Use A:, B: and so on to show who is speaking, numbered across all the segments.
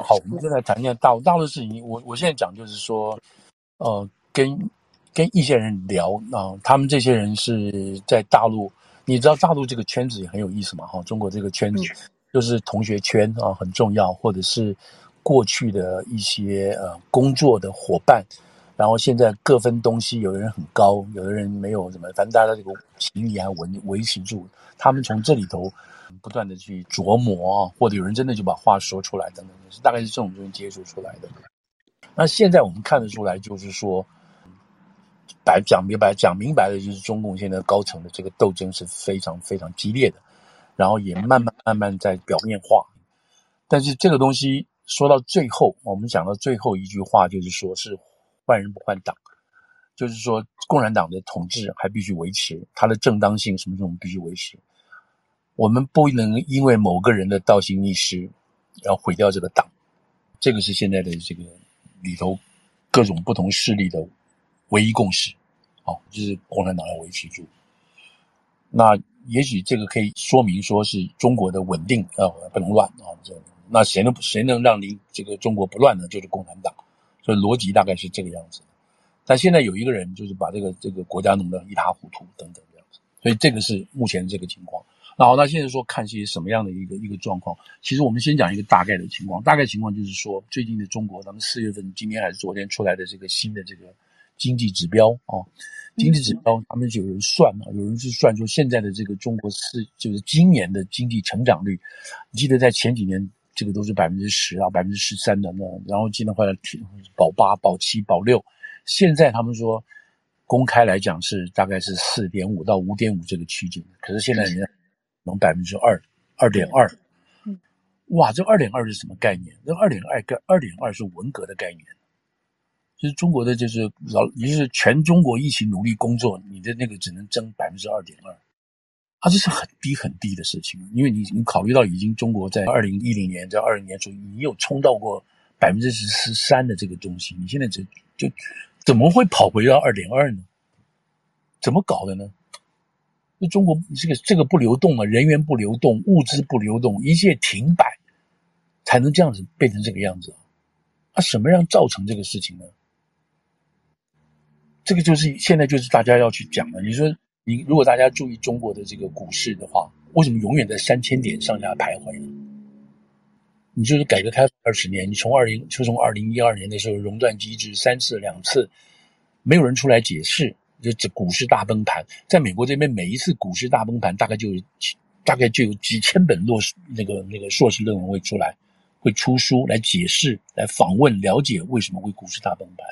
A: 那好，我们现在谈一下大陆大陆的事情。我我现在讲就是说，呃，跟跟一些人聊啊、呃，他们这些人是在大陆，你知道大陆这个圈子也很有意思嘛？哈，中国这个圈子就是同学圈啊，很重要，或者是过去的一些呃工作的伙伴，然后现在各分东西，有的人很高，有的人没有什么，反正大家这个情谊还维维持住，他们从这里头。不断的去琢磨，或者有人真的就把话说出来，等等，是大概是这种东西接触出来的。那现在我们看得出来，就是说，白讲明白，讲明白的就是中共现在高层的这个斗争是非常非常激烈的，然后也慢慢慢慢在表面化。但是这个东西说到最后，我们讲到最后一句话，就是说是换人不换党，就是说共产党的统治还必须维持，它的正当性什么什么必须维持。我们不能因为某个人的倒行逆施，要毁掉这个党，这个是现在的这个里头各种不同势力的唯一共识。好，就是共产党要维持住。那也许这个可以说明说是中国的稳定啊，不能乱啊。这那谁能谁能让你这个中国不乱呢？就是共产党。所以逻辑大概是这个样子。但现在有一个人就是把这个这个国家弄得一塌糊涂等等这样子。所以这个是目前这个情况。好，那现在说看些什么样的一个一个状况？其实我们先讲一个大概的情况。大概情况就是说，最近的中国，咱们四月份今天还是昨天出来的这个新的这个经济指标啊，经济指标，他们就有人算啊，有人是算说现在的这个中国是就是今年的经济成长率，你记得在前几年这个都是百分之十啊，百分之十三的那，然后今年后来保八、保七、保六，现在他们说公开来讲是大概是四点五到五点五这个区间，可是现在人家。能百分之二，二点二，嗯，哇，这二点二是什么概念？这二点二跟二点二是文革的概念，就是中国的就是老，也就是全中国一起努力工作，你的那个只能增百分之二点二，啊，这是很低很低的事情，因为你你考虑到已经中国在二零一零年在二零年初，你有冲到过百分之十三的这个东西，你现在就就怎么会跑回到二点二呢？怎么搞的呢？那中国这个这个不流动啊，人员不流动，物资不流动，一切停摆，才能这样子变成这个样子。啊，什么样造成这个事情呢？这个就是现在就是大家要去讲的。你说，你如果大家注意中国的这个股市的话，为什么永远在三千点上下徘徊呢？你就是改革开放二十年，你从二零就从二零一二年的时候熔断机制三次两次，没有人出来解释。就这股市大崩盘，在美国这边，每一次股市大崩盘，大概就有大概就有几千本硕那个那个硕士论文会出来，会出书来解释、来访问、了解为什么会股市大崩盘。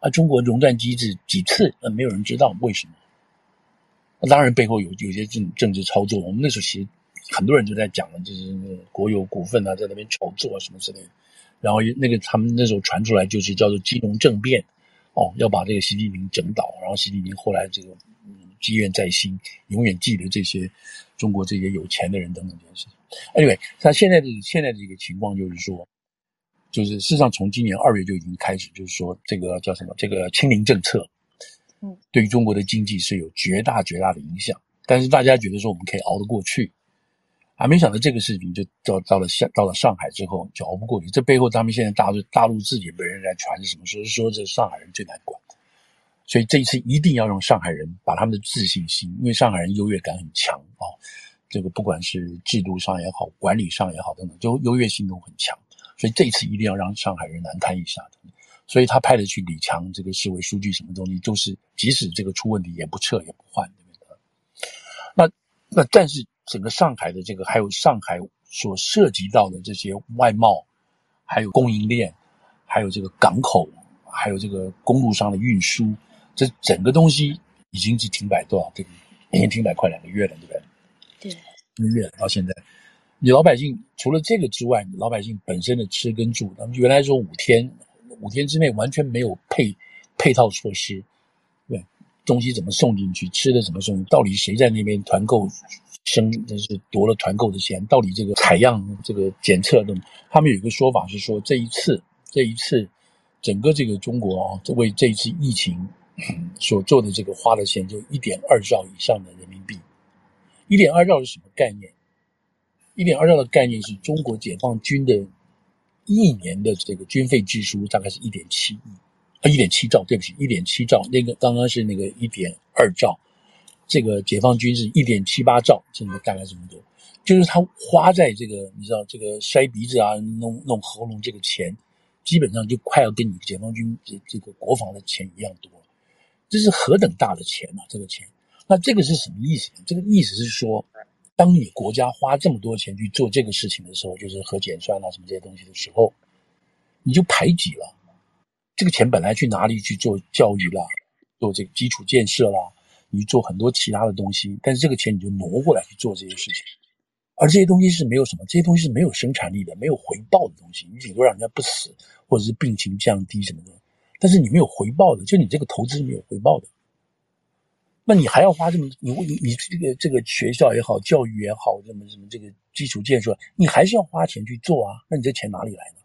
A: 啊，中国熔断机制几次，那没有人知道为什么。那当然背后有有些政政治操作。我们那时候其实很多人就在讲了，就是那个国有股份啊，在那边炒作啊什么之类的。然后那个他们那时候传出来就是叫做金融政变。哦，要把这个习近平整倒，然后习近平后来这个嗯积怨在心，永远记得这些中国这些有钱的人等等这件事情。Anyway，他现在的现在的一个情况就是说，就是事实上从今年二月就已经开始，就是说这个叫什么？这个清零政策，嗯，对于中国的经济是有绝大绝大的影响。但是大家觉得说我们可以熬得过去。还没想到这个事情就到到了上到了上海之后就熬不过去。这背后他们现在大陆大陆自己没人来传是什么？说是说这上海人最难管，所以这一次一定要让上海人把他们的自信心，因为上海人优越感很强啊，这个不管是制度上也好，管理上也好等等，就优越性都很强。所以这一次一定要让上海人难堪一下。所以他派的去李强这个市委书记什么东西，都是即使这个出问题也不撤也不换，对不对？那那但是。整个上海的这个，还有上海所涉及到的这些外贸，还有供应链，还有这个港口，还有这个公路上的运输，这整个东西已经是停摆多少？这个已经停摆快两个月了，对不对？对，一个月到现在，你老百姓除了这个之外，你老百姓本身的吃跟住，他们原来说五天，五天之内完全没有配配套措施，对，东西怎么送进去，吃的怎么送，到底谁在那边团购？生就是夺了团购的钱，到底这个采样、这个检测的，他们有一个说法是说，这一次，这一次，整个这个中国啊，为这一次疫情所做的这个花的钱就一点二兆以上的人民币。一点二兆是什么概念？一点二兆的概念是中国解放军的一年的这个军费支出大概是一点七亿，啊，一点七兆，对不起，一点七兆，那个刚刚是那个一点二兆，这个解放军是一点七八兆，这个大概这么多，就是他花在这个你知道这个塞鼻子啊、弄弄喉咙这个钱，基本上就快要跟你解放军这这个国防的钱一样多，这是何等大的钱啊！这个钱，那这个是什么意思？这个意思是说。当你国家花这么多钱去做这个事情的时候，就是核减酸啊什么这些东西的时候，你就排挤了。这个钱本来去哪里去做教育啦，做这个基础建设啦，你做很多其他的东西，但是这个钱你就挪过来去做这些事情，而这些东西是没有什么，这些东西是没有生产力的，没有回报的东西，你顶多让人家不死，或者是病情降低什么的，但是你没有回报的，就你这个投资是没有回报的。那你还要花这么你你你这个这个学校也好，教育也好，什么什么这个基础建设，你还是要花钱去做啊？那你这钱哪里来呢？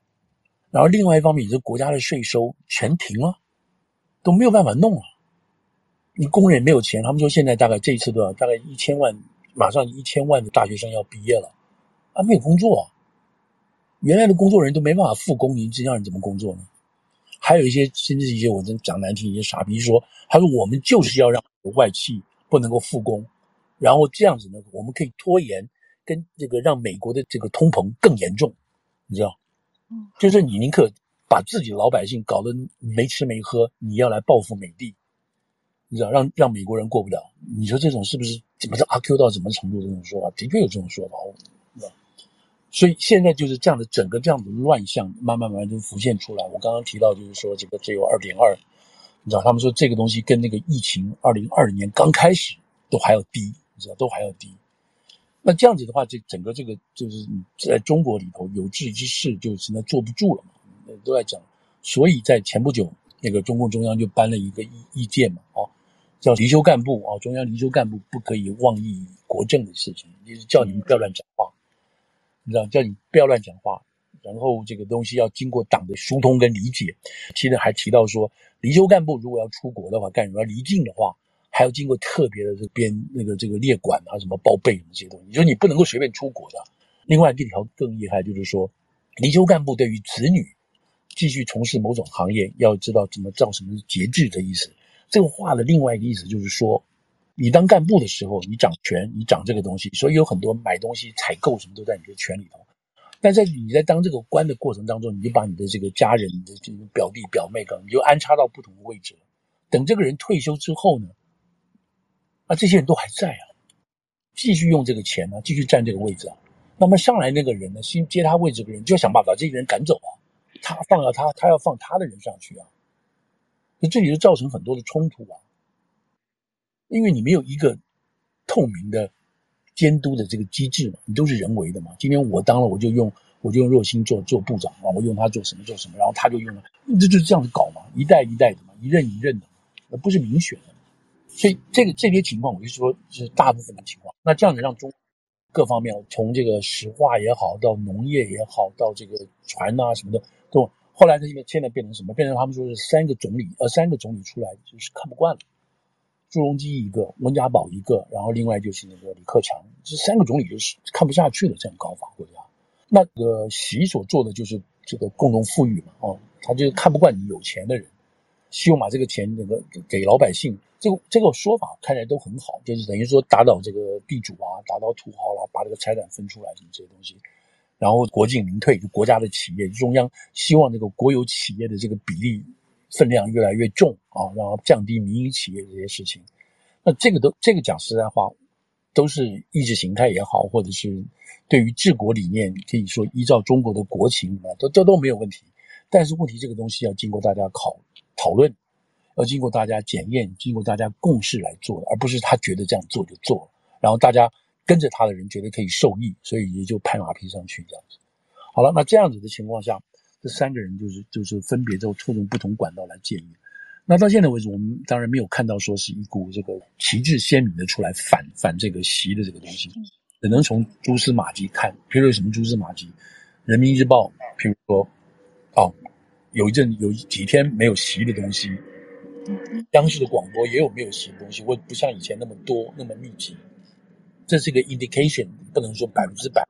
A: 然后另外一方面，你这国家的税收全停了，都没有办法弄了。你工人也没有钱，他们说现在大概这一次多少？大概一千万，马上一千万的大学生要毕业了，啊，没有工作。原来的工作人都没办法复工，你这让人怎么工作呢？还有一些甚至一些我真讲难听一些傻逼说，他说我们就是要让。外企不能够复工，然后这样子呢，我们可以拖延跟这个让美国的这个通膨更严重，你知道？嗯，就是你宁可把自己老百姓搞得没吃没喝，你要来报复美帝，你知道？让让美国人过不了，你说这种是不是怎么是阿 Q 到什么程度？这种说法的确有这种说法，所以现在就是这样的整个这样的乱象，慢慢慢慢就浮现出来。我刚刚提到就是说这个只有二点二。你知道，他们说这个东西跟那个疫情二零二零年刚开始都还要低，你知道都还要低。那这样子的话，这整个这个就是在中国里头有志之士就现在坐不住了嘛，都在讲。所以在前不久，那个中共中央就颁了一个意意见嘛，哦，叫离休干部啊，中央离休干部不可以妄议国政的事情，就是叫你们不要乱讲话，你知道，叫你不要乱讲话。然后这个东西要经过党的疏通跟理解，其实还提到说，离休干部如果要出国的话，干什么离境的话，还要经过特别的这边那个这个列管啊，什么报备这些东西，就是你不能够随便出国的。另外一条更厉害，就是说，离休干部对于子女继续从事某种行业，要知道怎么造什么节制的意思。这个话的另外一个意思就是说，你当干部的时候，你掌权，你掌这个东西，所以有很多买东西、采购什么都在你的权里头。但在你在当这个官的过程当中，你就把你的这个家人的这个表弟表妹，你就安插到不同的位置了。等这个人退休之后呢，啊，这些人都还在啊，继续用这个钱呢，继续占这个位置啊。那么上来那个人呢，新接他位置的人就要想办法把这些人赶走啊，他放了他，他要放他的人上去啊。那这里就造成很多的冲突啊，因为你没有一个透明的。监督的这个机制嘛，你都是人为的嘛。今天我当了，我就用我就用若星做做部长啊，我用他做什么做什么，然后他就用了，这就是这样子搞嘛，一代一代的嘛，一任一任的嘛，那不是民选的。所以这个这些情况，我就说是大部分的情况。那这样子让中各方面，从这个石化也好，到农业也好，到这个船啊什么的，都后来他现在现在变成什么？变成他们说是三个总理，呃，三个总理出来就是看不惯了。朱镕基一个，温家宝一个，然后另外就是那个李克强，这三个总理就是看不下去了，这样搞法国家。那个习所做的就是这个共同富裕嘛，哦，他就看不惯你有钱的人，希望把这个钱那个给老百姓。这个这个说法看起来都很好，就是等于说打倒这个地主啊，打倒土豪了，把这个财产分出来什么这些东西。然后国进民退，就国家的企业，中央希望这个国有企业的这个比例。分量越来越重啊，然后降低民营企业这些事情，那这个都这个讲实在话，都是意识形态也好，或者是对于治国理念，可以说依照中国的国情啊，都都都没有问题。但是问题这个东西要经过大家考讨论，要经过大家检验，经过大家共识来做的，而不是他觉得这样做就做，然后大家跟着他的人觉得可以受益，所以也就拍马屁上去这样子。好了，那这样子的情况下。这三个人就是就是分别都透过不同管道来建议。那到现在为止，我们当然没有看到说是一股这个旗帜鲜明的出来反反这个习的这个东西，只能从蛛丝马迹看。譬如有什么蛛丝马迹？人民日报，譬如说，哦，有一阵有几天没有习的东西，央视的广播也有没有习的东西，或不像以前那么多那么密集。这是一个 indication，不能说百分之百。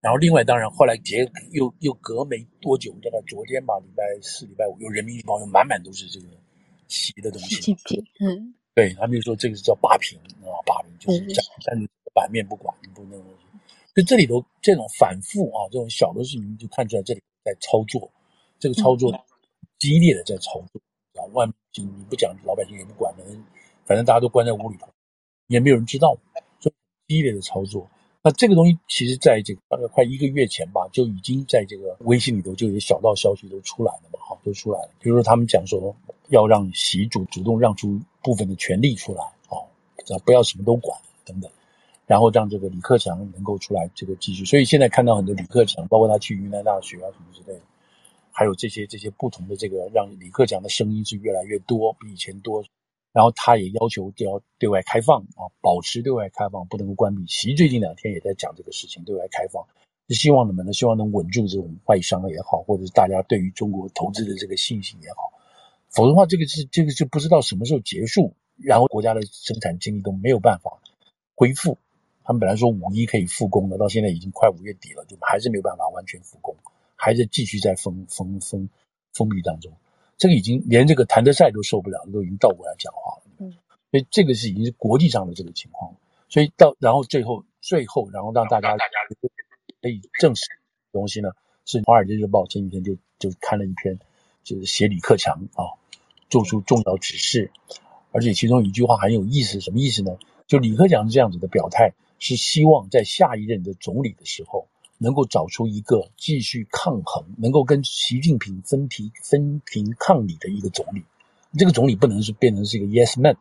A: 然后另外当然后来结又又隔没多久，大概昨天吧，礼拜四、礼拜五，有人民日报又满满都是这个习的东西。
B: 嗯，
A: 对他们就说这个是叫霸屏啊，霸屏就是讲，但是版面不管，不那个东西。就这里头这种反复啊，这种小的事情就看出来这里在操作，这个操作激烈的在操作啊，万你不讲老百姓也不管的，反正大家都关在屋里头，也没有人知道，所以激烈的操作。那这个东西其实在这个大概快一个月前吧，就已经在这个微信里头就有小道消息都出来了嘛，哈，都出来了。比如说他们讲说要让习主主动让出部分的权利出来，哦，不要什么都管等等，然后让这个李克强能够出来这个继续。所以现在看到很多李克强，包括他去云南大学啊什么之类的，还有这些这些不同的这个让李克强的声音是越来越多，比以前多。然后他也要求就要对外开放啊，保持对外开放，不能够关闭。习最近两天也在讲这个事情，对外开放是希望什么呢？希望能稳住这种外商也好，或者是大家对于中国投资的这个信心也好。否则的话，这个是这个就不知道什么时候结束，然后国家的生产经济都没有办法恢复。他们本来说五一可以复工的，到现在已经快五月底了，就还是没有办法完全复工，还在继续在封封封封闭当中。这个已经连这个谭德赛都受不了，都已经倒过来讲话了。嗯，所以这个是已经是国际上的这个情况。所以到然后最后最后，然后让大家可以证实的东西呢，是《华尔街日报》前几天就就刊了一篇，就是写李克强啊做出重要指示，而且其中一句话很有意思，什么意思呢？就李克强这样子的表态，是希望在下一任的总理的时候。能够找出一个继续抗衡，能够跟习近平分庭分庭抗礼的一个总理。这个总理不能是变成是一个 yes man，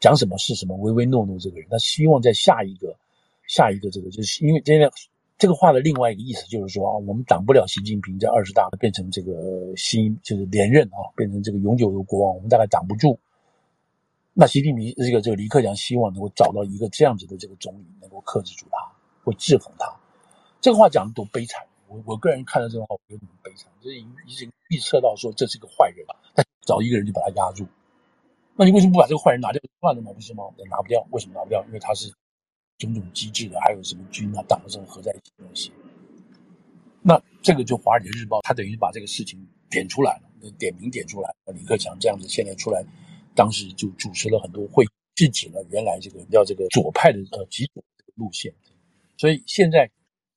A: 讲什么是什么，唯唯诺诺这个人。他希望在下一个下一个这个，就是因为现在这个话的另外一个意思就是说啊，我们挡不了习近平在二十大变成这个新就是连任啊，变成这个永久的国王，我们大概挡不住。那习近平这个这个李克强希望能够找到一个这样子的这个总理，能够克制住他，会制衡他。这个话讲的多悲惨！我我个人看到这个话，我觉得很悲惨。这已经已经预测到说这是个坏人了，他找一个人就把他压住。那你为什么不把这个坏人拿掉就算了吗？不是吗？拿不掉，为什么拿不掉？因为他是种种机制的，还有什么军啊、党这种合在一起的东西。那这个就《华尔街日报》他等于把这个事情点出来了，点名点出来。李克强这样子现在出来，当时就主持了很多会，制止了原来这个叫这个左派的呃极左路线。所以现在。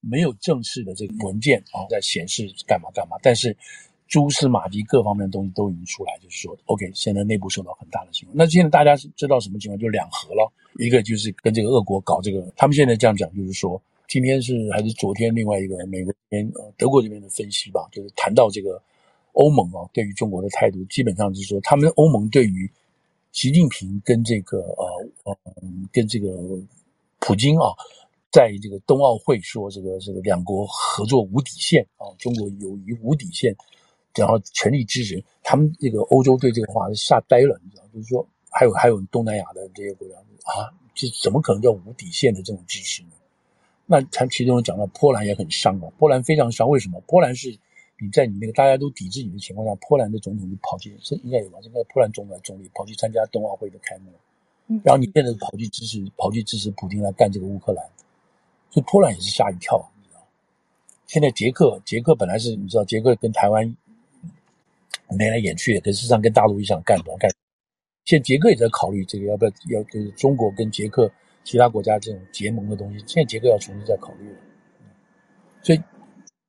A: 没有正式的这个文件啊，在显示干嘛干嘛，但是蛛丝马迹各方面的东西都已经出来，就是说，OK，现在内部受到很大的情况。那现在大家知道什么情况？就两核了，一个就是跟这个俄国搞这个，他们现在这样讲，就是说，今天是还是昨天，另外一个美国这边呃德国这边的分析吧，就是谈到这个欧盟啊，对于中国的态度，基本上是说，他们欧盟对于习近平跟这个呃呃跟这个普京啊。在这个冬奥会说这个这个两国合作无底线啊，中国友谊无底线，然后全力支持他们。这个欧洲对这个话是吓呆了，你知道，就是说还有还有东南亚的这些国家啊，这怎么可能叫无底线的这种支持呢？那他其中讲到波兰也很伤啊，波兰非常伤。为什么？波兰是你在你那个大家都抵制你的情况下，波兰的总统就跑去是应该有吧？应该波兰总统总理跑去参加冬奥会的开幕，然后你现在跑去支持跑去支持普京来干这个乌克兰。所以波兰也是吓一跳，你知道？现在捷克，捷克本来是你知道，捷克跟台湾眉来眼去的，可事实上跟大陆一样干不干。现在捷克也在考虑这个要不要要就是中国跟捷克其他国家这种结盟的东西，现在捷克要重新再考虑了。所以，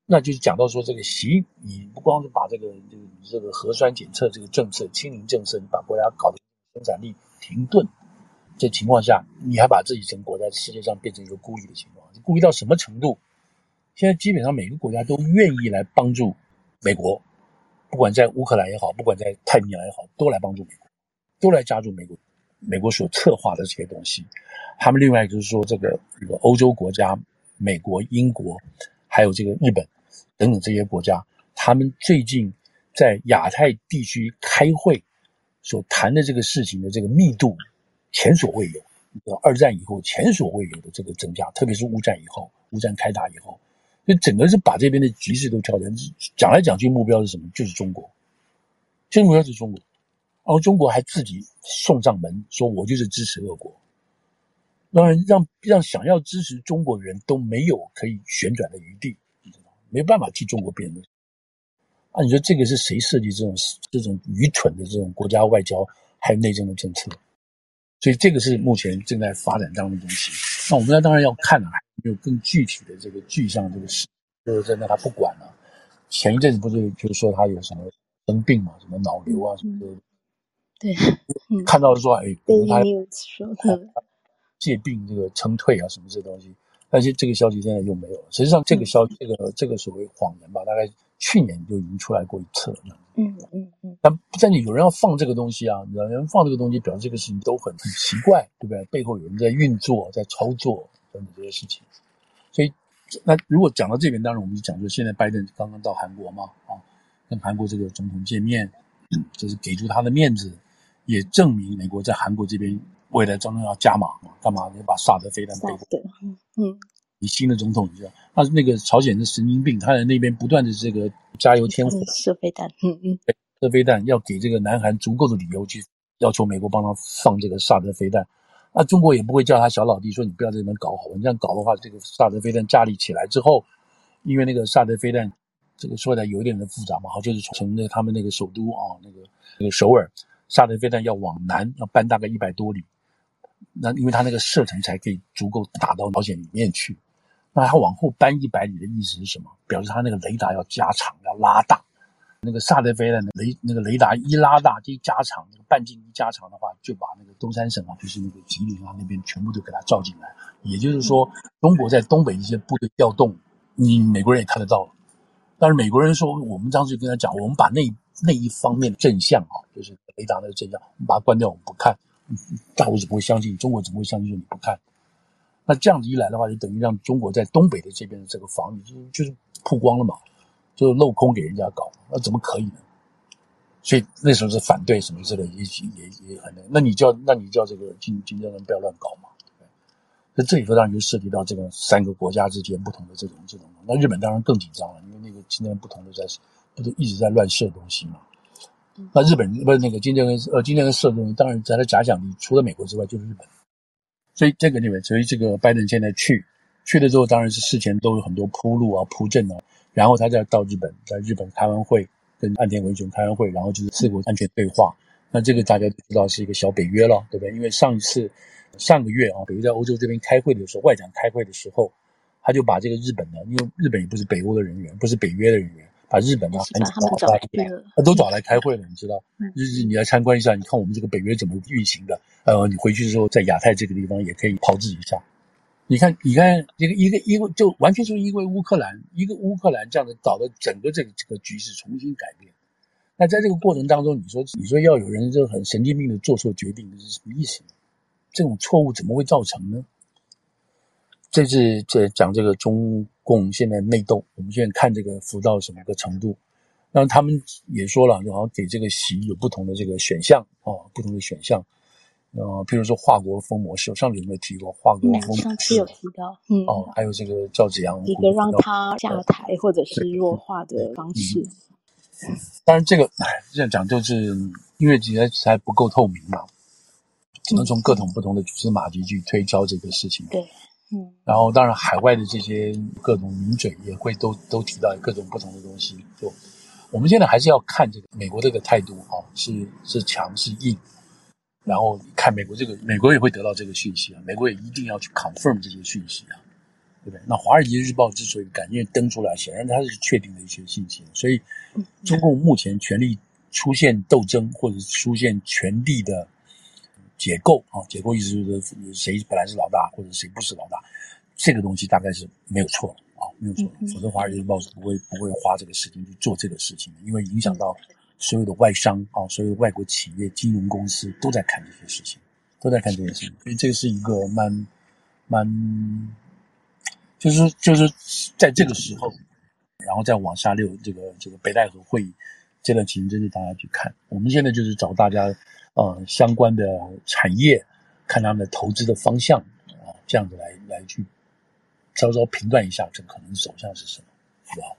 A: 那就是讲到说这个习，你不光是把这个这个这个核酸检测这个政策、清零政策，你把国家搞得生产力停顿。这情况下，你还把自己整个国家世界上变成一个孤立的情况，孤立到什么程度？现在基本上每个国家都愿意来帮助美国，不管在乌克兰也好，不管在太平洋也好，都来帮助美国，都来加入美国。美国所策划的这些东西，他们另外就是说，这个这个欧洲国家，美国、英国，还有这个日本等等这些国家，他们最近在亚太地区开会所谈的这个事情的这个密度。前所未有，二战以后前所未有的这个增加，特别是乌战以后，乌战开打以后，就整个是把这边的局势都调整。讲来讲去，目标是什么？就是中国，这目标是中国，然后中国还自己送上门，说我就是支持俄国。当然让让想要支持中国的人都没有可以旋转的余地，你知道？没办法替中国辩论。啊，你说这个是谁设计这种这种愚蠢的这种国家外交还有内政的政策？所以这个是目前正在发展当中的东西。那我们呢，当然要看啊，有更具体的这个具象这个事，就是真的他不管了。前一阵子不是就是说他有什么生病嘛，什么脑瘤啊什么的。
B: 对，
A: 看到说哎，
B: 对，
A: 他
B: 有说的
A: 借病这个撑退啊什么这东西，但是这个消息现在又没有了。实际上这个消息，这个这个所谓谎言吧，大概。去年就已经出来过一次了，
B: 嗯嗯嗯，
A: 但不在你有人要放这个东西啊，有人放这个东西，表示这个事情都很很奇怪，对不对？背后有人在运作，在操作等等这些事情。所以，那如果讲到这边，当然我们就讲，说现在拜登刚刚到韩国嘛，啊，跟韩国这个总统见面，就是给足他的面子，也证明美国在韩国这边未来真正要加码嘛，干嘛要把萨德飞弹背过来？
B: 嗯嗯。
A: 你新的总统，你知道，他那个朝鲜的神经病，他在那边不断的这个加油添火，
B: 射飞弹，嗯嗯，
A: 射飞弹要给这个南韩足够的理由去要求美国帮他放这个萨德飞弹，那中国也不会叫他小老弟说你不要在这边搞好，你这样搞的话，这个萨德飞弹架立起来之后，因为那个萨德飞弹这个说起来有一点的复杂嘛，好，就是从那他们那个首都啊，那个那个首尔，萨德飞弹要往南要搬大概一百多里，那因为他那个射程才可以足够打到朝鲜里面去。那他往后搬一百里的意思是什么？表示他那个雷达要加长，要拉大。那个萨德飞的雷那个雷达一拉大，一加长，那个半径一加长的话，就把那个东三省啊，就是那个吉林啊那边全部都给它照进来。也就是说，中国在东北一些部队调动，你美国人也看得到。但是美国人说，我们当时就跟他讲，我们把那那一方面的正向啊，就是雷达那个正向，我们把它关掉，我们不看。大陆怎么会相信？中国怎么会相信？说你不看？那这样子一来的话，就等于让中国在东北的这边的这个防御就是就是曝光了嘛，就镂空给人家搞，那怎么可以呢？所以那时候是反对什么之类的，也也也很那，那你叫那你叫这个金金正恩不要乱搞嘛。那这里头当然就涉及到这个三个国家之间不同的这种这种，那日本当然更紧张了，因为那个金正恩不同的在不是一直在乱射东西嘛。那日本不是那个金正恩呃金正恩射东西，当然在他假想敌除了美国之外就是日本。所以这个里面，所以这个拜登现在去去了之后，当然是事前都有很多铺路啊、铺阵啊，然后他再到日本，在日本开完会，跟岸田文雄开完会，然后就是四国安全对话。那这个大家都知道是一个小北约了，对不对？因为上一次上个月啊，北约在欧洲这边开会的时候，外长开会的时候，他就把这个日本呢，因为日本也不是北欧的人员，不是北约的人员。把日本啊，韩国找来，他都找来开会了，你知道？日日你来参观一下，你看我们这个北约怎么运行的。呃，你回去的时候在亚太这个地方也可以炮制一下。你看，你看一个一个一个，就完全就是因为乌克兰，一个乌克兰这样的搞得整个这个这个局势重新改变。那在这个过程当中，你说你说要有人就很神经病的做错决定，这是什么意思？这种错误怎么会造成呢？这是在讲这个中共现在内斗，我们现在看这个浮到什么个程度？那他们也说了，就好像给这个习有不同的这个选项啊、哦，不同的选项。呃，譬如说华国锋模式，上次有没有提过华国锋？
B: 上次有提到，嗯，
A: 哦，还有这个赵紫阳
B: 一个让他下台或者是弱化的方式。
A: 当然，这个哎，这样讲就是因为现在还不够透明嘛，只能从各种不同的蛛丝马迹去推敲这个事情。
B: 对。嗯，
A: 然后当然，海外的这些各种名嘴也会都都提到各种不同的东西。就我们现在还是要看这个美国这个态度啊，是是强是硬，然后看美国这个，美国也会得到这个讯息啊，美国也一定要去 confirm 这些讯息啊，对不对？那《华尔街日报》之所以敢愿登出来，显然它是确定的一些信息。所以，中共目前权力出现斗争或者出现权力的。解构啊，解构意思就是谁本来是老大，或者谁不是老大，这个东西大概是没有错啊，没有错。否则《华尔街日报》是不会不会花这个时间去做这个事情的，因为影响到所有的外商啊，所有的外国企业、金融公司都在看这些事情，都在看这件事情。所以这个是一个蛮蛮，就是就是在这个时候，然后再往下溜这个这个北戴河会议这段情真是大家去看。我们现在就是找大家。呃，相关的产业，看他们的投资的方向啊，这样子来来去稍稍评断一下，这可能走向是什么，好不好？